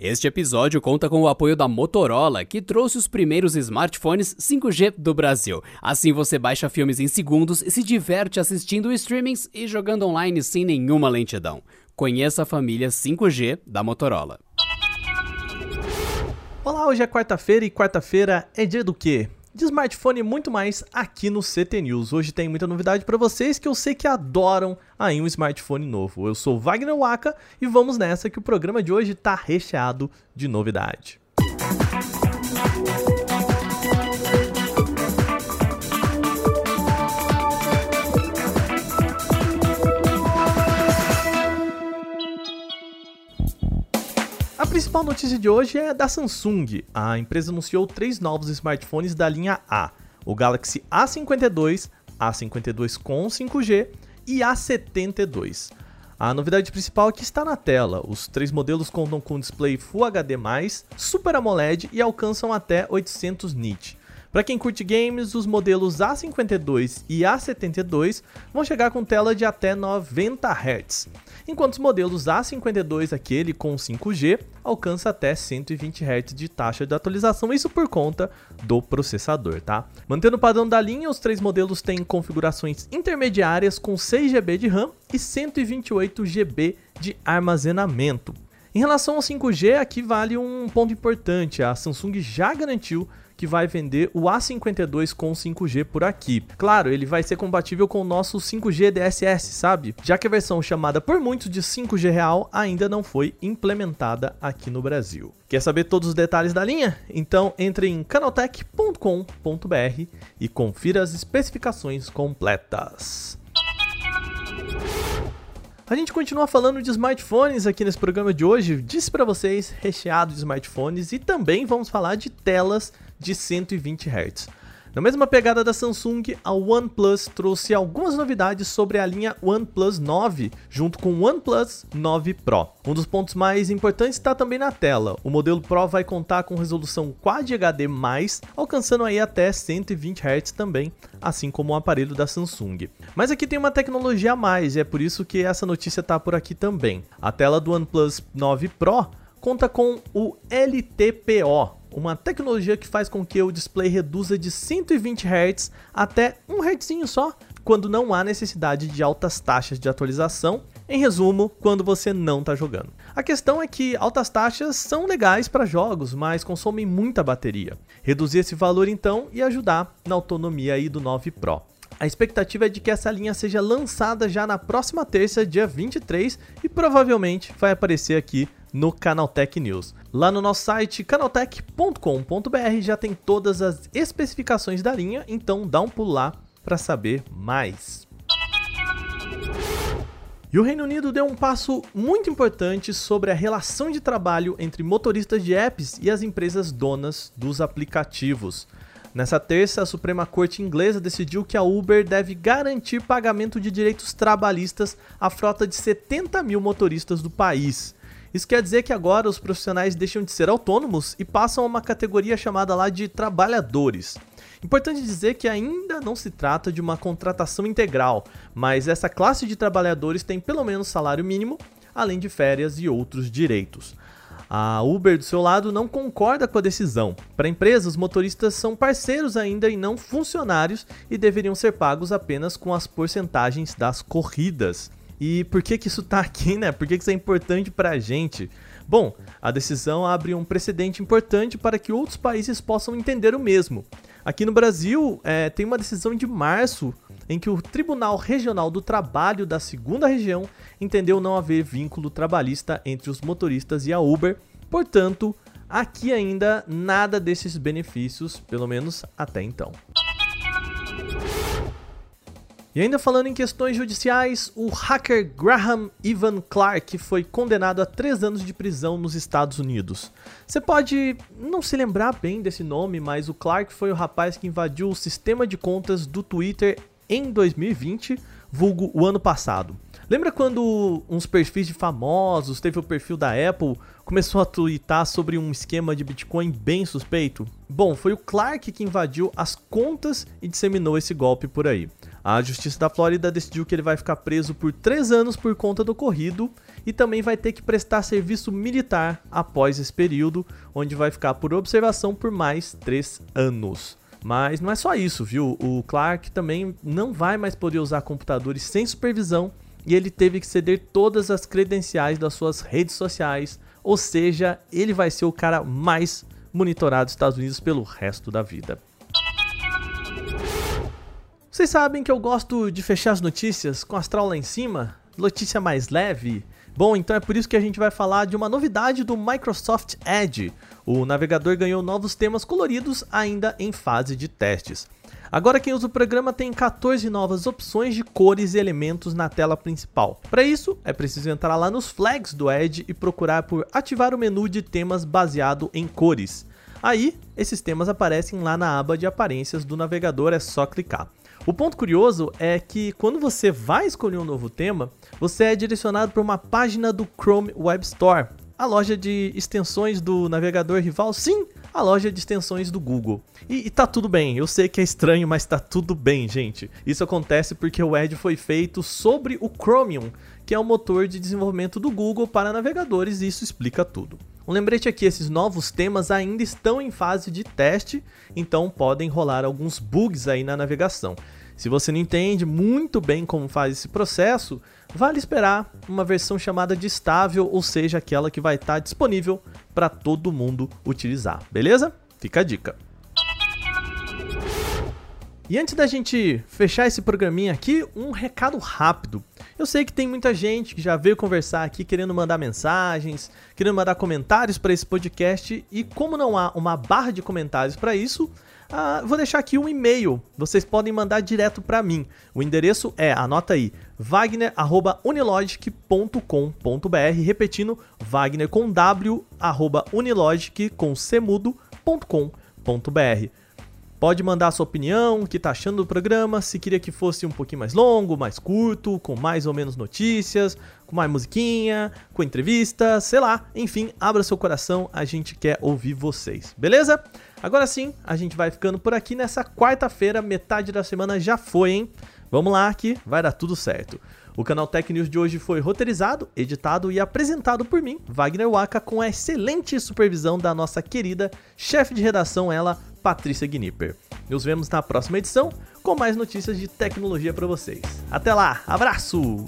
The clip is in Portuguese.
Este episódio conta com o apoio da Motorola, que trouxe os primeiros smartphones 5G do Brasil. Assim você baixa filmes em segundos e se diverte assistindo streamings e jogando online sem nenhuma lentidão. Conheça a família 5G da Motorola. Olá, hoje é quarta-feira e quarta-feira é dia do quê? De smartphone e muito mais aqui no CT News. Hoje tem muita novidade para vocês que eu sei que adoram aí um smartphone novo. Eu sou Wagner Waka e vamos nessa que o programa de hoje está recheado de novidade. A principal notícia de hoje é da Samsung. A empresa anunciou três novos smartphones da linha A: o Galaxy A52, A52 com 5G e A72. A novidade principal aqui está na tela. Os três modelos contam com display Full HD+, Super AMOLED e alcançam até 800 nits. Para quem curte games, os modelos A52 e A72 vão chegar com tela de até 90 Hz, enquanto os modelos A52, aquele com 5G, alcança até 120 Hz de taxa de atualização, isso por conta do processador, tá? Mantendo o padrão da linha, os três modelos têm configurações intermediárias com 6 GB de RAM e 128 GB de armazenamento. Em relação ao 5G, aqui vale um ponto importante, a Samsung já garantiu que vai vender o A52 com 5G por aqui. Claro, ele vai ser compatível com o nosso 5G DSS, sabe? Já que a versão chamada por muitos de 5G real ainda não foi implementada aqui no Brasil. Quer saber todos os detalhes da linha? Então entre em canaltech.com.br e confira as especificações completas. A gente continua falando de smartphones aqui nesse programa de hoje. Disse para vocês, recheado de smartphones e também vamos falar de telas de 120 Hz. Na mesma pegada da Samsung, a OnePlus trouxe algumas novidades sobre a linha OnePlus 9, junto com o OnePlus 9 Pro. Um dos pontos mais importantes está também na tela. O modelo Pro vai contar com resolução Quad HD+, alcançando aí até 120 Hz também, assim como o aparelho da Samsung. Mas aqui tem uma tecnologia a mais, e é por isso que essa notícia está por aqui também. A tela do OnePlus 9 Pro conta com o LTPO, uma tecnologia que faz com que o display reduza de 120 Hz até 1 Hz só, quando não há necessidade de altas taxas de atualização. Em resumo, quando você não está jogando. A questão é que altas taxas são legais para jogos, mas consomem muita bateria. Reduzir esse valor então e ajudar na autonomia aí do 9 Pro. A expectativa é de que essa linha seja lançada já na próxima terça, dia 23, e provavelmente vai aparecer aqui no Canaltech News. Lá no nosso site canaltech.com.br já tem todas as especificações da linha, então dá um pulo lá para saber mais. E o Reino Unido deu um passo muito importante sobre a relação de trabalho entre motoristas de apps e as empresas donas dos aplicativos. Nessa terça, a Suprema Corte inglesa decidiu que a Uber deve garantir pagamento de direitos trabalhistas à frota de 70 mil motoristas do país. Isso quer dizer que agora os profissionais deixam de ser autônomos e passam a uma categoria chamada lá de trabalhadores. Importante dizer que ainda não se trata de uma contratação integral, mas essa classe de trabalhadores tem pelo menos salário mínimo, além de férias e outros direitos. A Uber, do seu lado, não concorda com a decisão. Para a empresa, os motoristas são parceiros ainda e não funcionários e deveriam ser pagos apenas com as porcentagens das corridas. E por que que isso tá aqui, né? Por que, que isso é importante pra gente? Bom, a decisão abre um precedente importante para que outros países possam entender o mesmo. Aqui no Brasil, é, tem uma decisão de março em que o Tribunal Regional do Trabalho da segunda região entendeu não haver vínculo trabalhista entre os motoristas e a Uber. Portanto, aqui ainda nada desses benefícios, pelo menos até então. E ainda falando em questões judiciais, o hacker Graham Ivan Clark foi condenado a três anos de prisão nos Estados Unidos. Você pode não se lembrar bem desse nome, mas o Clark foi o rapaz que invadiu o sistema de contas do Twitter em 2020, vulgo o ano passado. Lembra quando uns perfis de famosos, teve o perfil da Apple, começou a twittar sobre um esquema de Bitcoin bem suspeito? Bom, foi o Clark que invadiu as contas e disseminou esse golpe por aí. A Justiça da Flórida decidiu que ele vai ficar preso por 3 anos por conta do ocorrido e também vai ter que prestar serviço militar após esse período, onde vai ficar por observação por mais três anos. Mas não é só isso, viu? O Clark também não vai mais poder usar computadores sem supervisão e ele teve que ceder todas as credenciais das suas redes sociais, ou seja, ele vai ser o cara mais monitorado dos Estados Unidos pelo resto da vida. Vocês sabem que eu gosto de fechar as notícias com astral lá em cima, notícia mais leve. Bom, então é por isso que a gente vai falar de uma novidade do Microsoft Edge. O navegador ganhou novos temas coloridos ainda em fase de testes. Agora quem usa o programa tem 14 novas opções de cores e elementos na tela principal. Para isso, é preciso entrar lá nos flags do Edge e procurar por ativar o menu de temas baseado em cores. Aí, esses temas aparecem lá na aba de aparências do navegador, é só clicar. O ponto curioso é que quando você vai escolher um novo tema, você é direcionado para uma página do Chrome Web Store, a loja de extensões do navegador rival, sim, a loja de extensões do Google. E, e tá tudo bem, eu sei que é estranho, mas tá tudo bem, gente. Isso acontece porque o Edge foi feito sobre o Chromium, que é o motor de desenvolvimento do Google para navegadores, e isso explica tudo. Um lembrete aqui, esses novos temas ainda estão em fase de teste, então podem rolar alguns bugs aí na navegação. Se você não entende muito bem como faz esse processo, vale esperar uma versão chamada de estável, ou seja, aquela que vai estar disponível para todo mundo utilizar, beleza? Fica a dica. E antes da gente fechar esse programinha aqui, um recado rápido. Eu sei que tem muita gente que já veio conversar aqui querendo mandar mensagens, querendo mandar comentários para esse podcast e como não há uma barra de comentários para isso, ah, vou deixar aqui um e-mail. Vocês podem mandar direto para mim. O endereço é, anota aí, wagner@unilogic.com.br, repetindo, wagner com w unilogic com cmudo.com.br. Pode mandar sua opinião, o que tá achando do programa, se queria que fosse um pouquinho mais longo, mais curto, com mais ou menos notícias, com mais musiquinha, com entrevista, sei lá, enfim, abra seu coração, a gente quer ouvir vocês, beleza? Agora sim, a gente vai ficando por aqui nessa quarta-feira, metade da semana já foi, hein? Vamos lá que vai dar tudo certo. O canal Tech News de hoje foi roteirizado, editado e apresentado por mim, Wagner Waka, com a excelente supervisão da nossa querida chefe de redação, ela, Patrícia Gnipper. Nos vemos na próxima edição com mais notícias de tecnologia para vocês. Até lá, abraço!